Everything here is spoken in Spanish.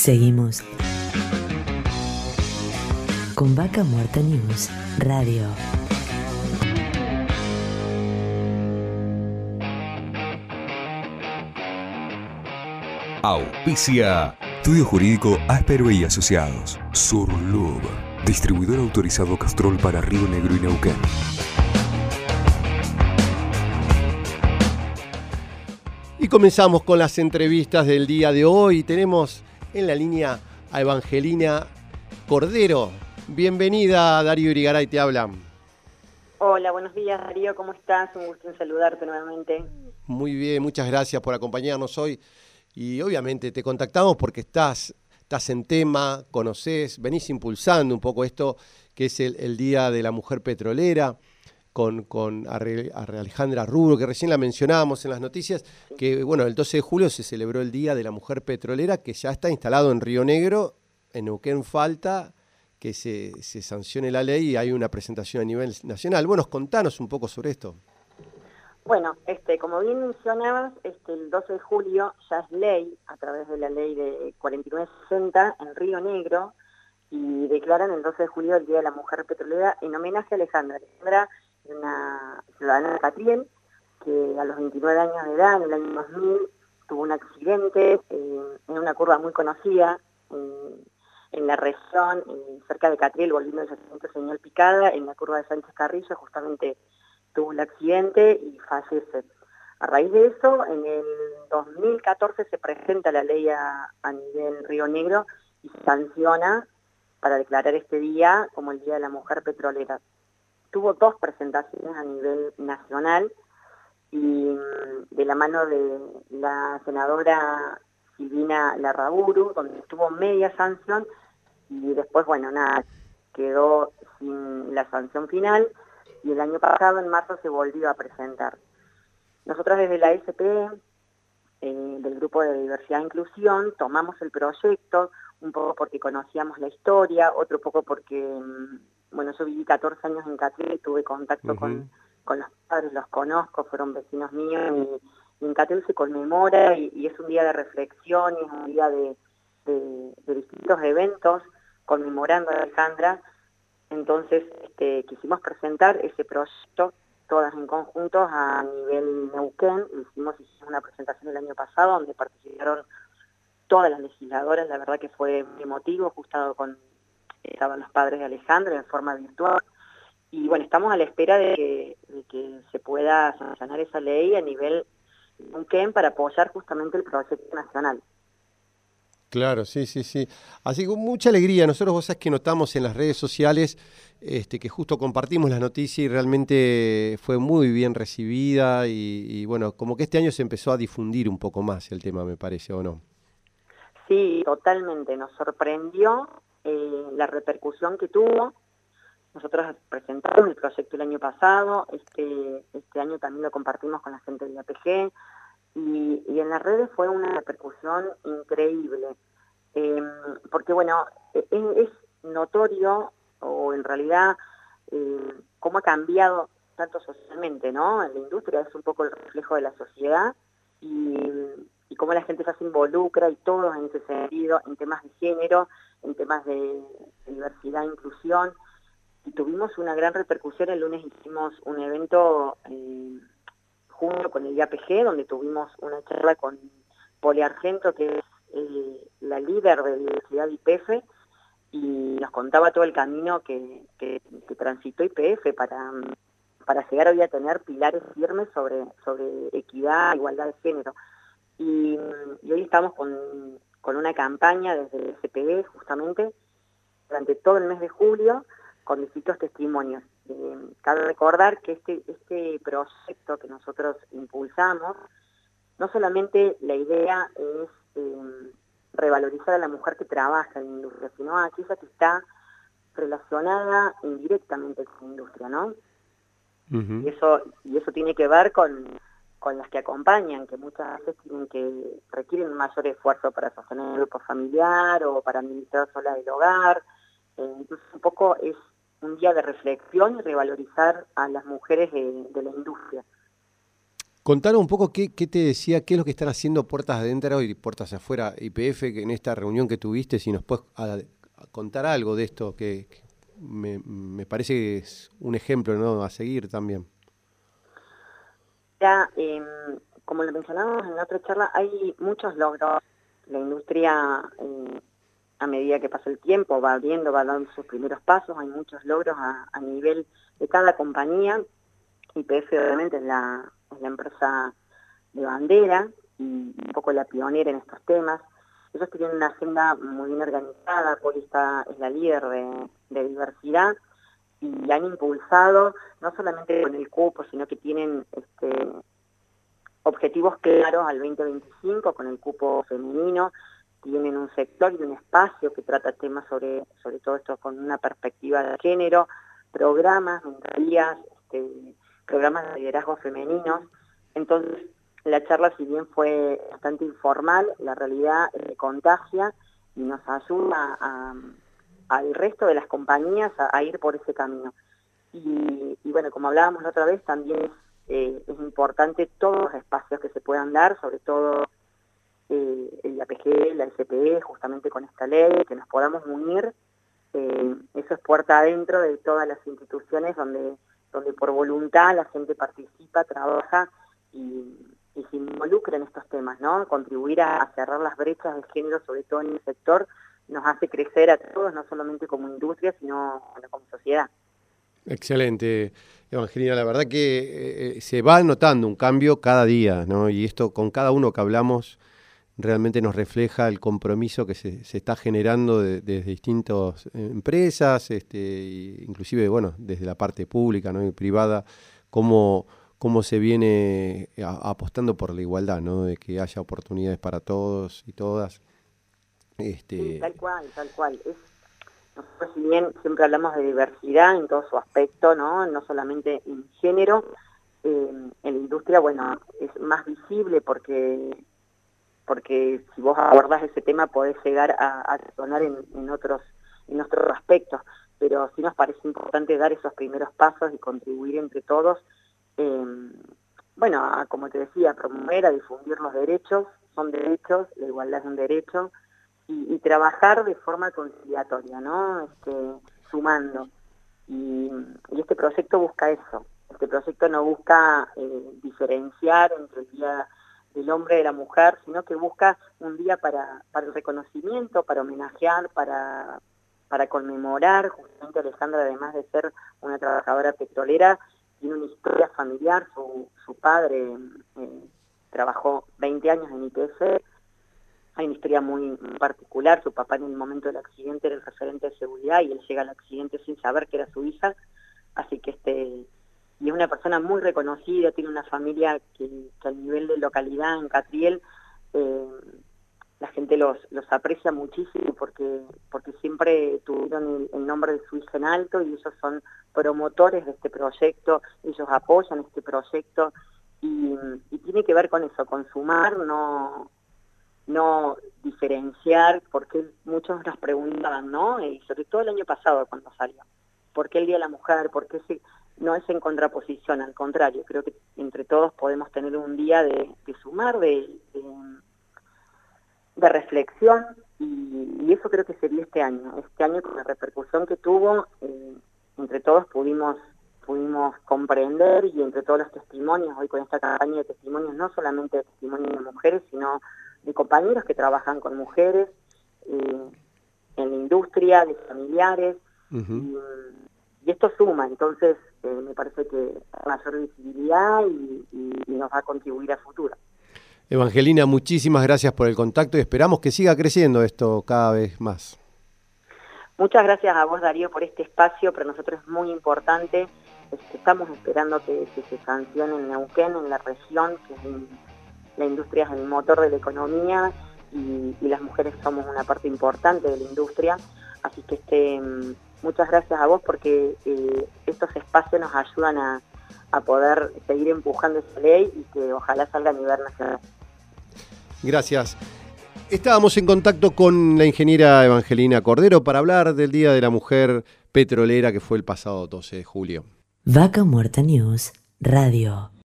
Seguimos con Vaca Muerta News Radio. Auspicia. Estudio Jurídico Áspero y Asociados. Surlub. Distribuidor autorizado Castrol para Río Negro y Neuquén. Y comenzamos con las entrevistas del día de hoy. Tenemos en la línea a Evangelina Cordero. Bienvenida, Darío Irigaray, te habla. Hola, buenos días, Darío, ¿cómo estás? Un gusto en saludarte nuevamente. Muy bien, muchas gracias por acompañarnos hoy. Y obviamente te contactamos porque estás, estás en tema, conoces, venís impulsando un poco esto que es el Día de la Mujer Petrolera con, con Alejandra Rubro, que recién la mencionábamos en las noticias, que bueno, el 12 de julio se celebró el Día de la Mujer Petrolera, que ya está instalado en Río Negro, en Neuquén falta que se, se sancione la ley y hay una presentación a nivel nacional. Bueno, contanos un poco sobre esto. Bueno, este, como bien mencionabas, este, el 12 de julio ya es ley, a través de la ley de 4960 en Río Negro, y declaran el 12 de julio el Día de la Mujer Petrolera en homenaje a Alejandra. Alejandra una ciudadana de Catriel, que a los 29 años de edad, en el año 2000, tuvo un accidente en una curva muy conocida en, la región, cerca de Catriel, volviendo del accidente señal Picada, en la curva de Sánchez Carrillo, justamente tuvo un accidente y fallece. A raíz de eso, en el 2014 se presenta la ley a, a nivel Río Negro y sanciona para declarar este día como el Día de la Mujer Petrolera tuvo dos presentaciones a nivel nacional y mm, de la mano de la senadora Silvina Larraburu, donde tuvo media sanción y después, bueno, nada, quedó sin la sanción final y el año pasado, en marzo, se volvió a presentar. Nosotros desde la SP, eh, del Grupo de Diversidad e Inclusión, tomamos el proyecto, un poco porque conocíamos la historia, otro poco porque mm, bueno, yo viví 14 años en Catriel, tuve contacto con, los padres, los conozco, fueron vecinos míos, y, en Catriel se conmemora y, es un día de reflexión, y es un día de, distintos eventos conmemorando a Alejandra, entonces este, quisimos presentar ese proyecto todas en conjunto a nivel Neuquén, hicimos, hicimos una presentación el año pasado donde participaron todas las legisladoras, la verdad que fue emotivo, ajustado con estaban los padres de Alejandro en forma virtual. Y bueno, estamos a la espera de que, se pueda sancionar esa ley a nivel UNQUEM para apoyar justamente el proyecto nacional. Claro, sí, sí, sí. Así con mucha alegría. Nosotros vos sabés que notamos en las redes sociales este, que justo compartimos la noticia y realmente fue muy bien recibida y, y, bueno, como que este año se empezó a difundir un poco más el tema, me parece, ¿o no? Sí, totalmente. Nos sorprendió la repercusión que tuvo. Nosotros presentamos el proyecto el año pasado, este, este año también lo compartimos con la gente de APG y, y en las redes fue una repercusión increíble. Em, porque bueno, e, e, es, notorio o en realidad eh, cómo ha cambiado tanto socialmente, ¿no? La industria es un poco el reflejo de la sociedad y cómo la gente ya se involucra y todos en ese sentido, en temas de género, en temas de diversidad e inclusión. Y tuvimos una gran repercusión. El lunes hicimos un evento eh, junto con el IAPG, donde tuvimos una charla con Poli Argento, que es eh, la líder de la Universidad IPF, y nos contaba todo el camino que, que, transitó IPF para, para llegar hoy a tener pilares firmes sobre, sobre equidad, igualdad de género. Y, y hoy estamos con con una campaña desde el SPD justamente durante todo el mes de julio con distintos testimonios. Eh, cabe recordar que este, este proyecto que nosotros impulsamos, no solamente la idea es eh, revalorizar a la mujer que trabaja en la industria, sino a aquella que está relacionada indirectamente con la industria, ¿no? y, eso, y eso tiene que ver con con las que acompañan, que muchas veces tienen que requieren mayor esfuerzo para sostener el grupo familiar o para administrar sola el hogar. Eh, entonces un poco es un día de reflexión y revalorizar a las mujeres de, la industria. Contanos un poco qué, te decía, qué es lo que están haciendo puertas adentro y puertas afuera IPF en esta reunión que tuviste, si nos puedes contar algo de esto, que, me, parece que es un ejemplo ¿no? a seguir también. Ya, em, como lo mencionamos en la otra charla, hay muchos logros. La industria, eh, a medida que pasa el tiempo, va abriendo, va dando sus primeros pasos, hay muchos logros a, nivel de cada compañía. IPF obviamente es la, es la empresa de bandera y un poco la pionera en estos temas. Ellos tienen una agenda muy bien organizada, Poli es la líder de, diversidad y han impulsado, no solamente con el cupo, sino que tienen este, objetivos claros al 2025 con el cupo femenino, tienen un sector y un espacio que trata temas sobre, sobre todo esto con una perspectiva de género, programas, mentorías, este, programas de liderazgo femeninos. Entonces, la charla, si bien fue bastante informal, la realidad eh, contagia y nos ayuda al resto de las compañías a, ir por ese camino. Y, bueno, como hablábamos la otra vez, también eh, es importante todos los espacios que se puedan dar, sobre todo eh, el APG, la SPE, justamente con esta ley, que nos podamos unir. eso es puerta adentro de todas las instituciones donde, donde por voluntad la gente participa, trabaja y, y se involucre en estos temas, ¿no? Contribuir a, cerrar las brechas de género, sobre todo en el sector, nos hace crecer a todos, no solamente como industria, sino como sociedad. Excelente, Evangelina. La verdad que eh, eh, se va notando un cambio cada día, ¿no? Y esto con cada uno que hablamos realmente nos refleja el compromiso que se, está generando desde distintas empresas, este, inclusive, bueno, desde la parte pública ¿no? y privada, como cómo se viene eh, apostando por la igualdad, ¿no? De que haya oportunidades para todos y todas. Este... tal cual, tal cual. nosotros si bien siempre hablamos de diversidad en todo su aspecto, ¿no? No solamente en género, eh, en la industria, bueno, es más visible porque porque si vos abordás ese tema podés llegar a, a sonar en, otros en otros aspectos, pero sí nos parece importante dar esos primeros pasos y contribuir entre todos eh, bueno, como te decía, promover, a difundir los derechos, son derechos, la igualdad es un derecho, y, trabajar de forma conciliatoria, ¿no? Este, sumando. Y, este proyecto busca eso. Este proyecto no busca eh, diferenciar entre el día del hombre y la mujer, sino que busca un día para, el reconocimiento, para homenajear, para, para conmemorar. Justamente Alejandra, además de ser una trabajadora petrolera, tiene una historia familiar, su, padre eh, trabajó 20 años en IPF, hay una historia muy particular, su papá en el momento del accidente era el referente de seguridad y él llega al accidente sin saber que era su hija, así que este y es una persona muy reconocida, tiene una familia que, que a nivel de localidad en Catriel eh, la gente los, los aprecia muchísimo porque, porque siempre tuvieron el, nombre de su hija en alto y ellos son promotores de este proyecto, ellos apoyan este proyecto y, tiene que ver con eso, con sumar, no, no diferenciar, porque muchos nos preguntaban, ¿no? Y sobre todo el año pasado cuando salió, ¿por qué el Día de la Mujer? ¿Por qué no es en contraposición? Al contrario, creo que entre todos podemos tener un día de, sumar, de de reflexión y, eso creo que sería este año. Este año con la repercusión que tuvo, eh, entre todos pudimos pudimos comprender y entre todos los testimonios, hoy con esta campaña de testimonios, no solamente de testimonios de mujeres, sino de compañeros que trabajan con mujeres eh, en la industria, de familiares, y, esto suma, entonces eh, me parece que mayor visibilidad y, y nos va a contribuir a futuro. Evangelina, muchísimas gracias por el contacto y esperamos que siga creciendo esto cada vez más. Muchas gracias a vos, Darío, por este espacio. Para nosotros es muy importante. Este, estamos esperando que, se sancione en Neuquén, en la región, que la industria es el motor de la economía y, las mujeres somos una parte importante de la industria. Así que este, muchas gracias a vos porque eh, estos espacios nos ayudan a, a poder seguir empujando esa ley y que ojalá salga a nivel nacional. Gracias. Estábamos en contacto con la ingeniera Evangelina Cordero para hablar del Día de la Mujer Petrolera que fue el pasado 12 de julio. Vaca Muerta News Radio.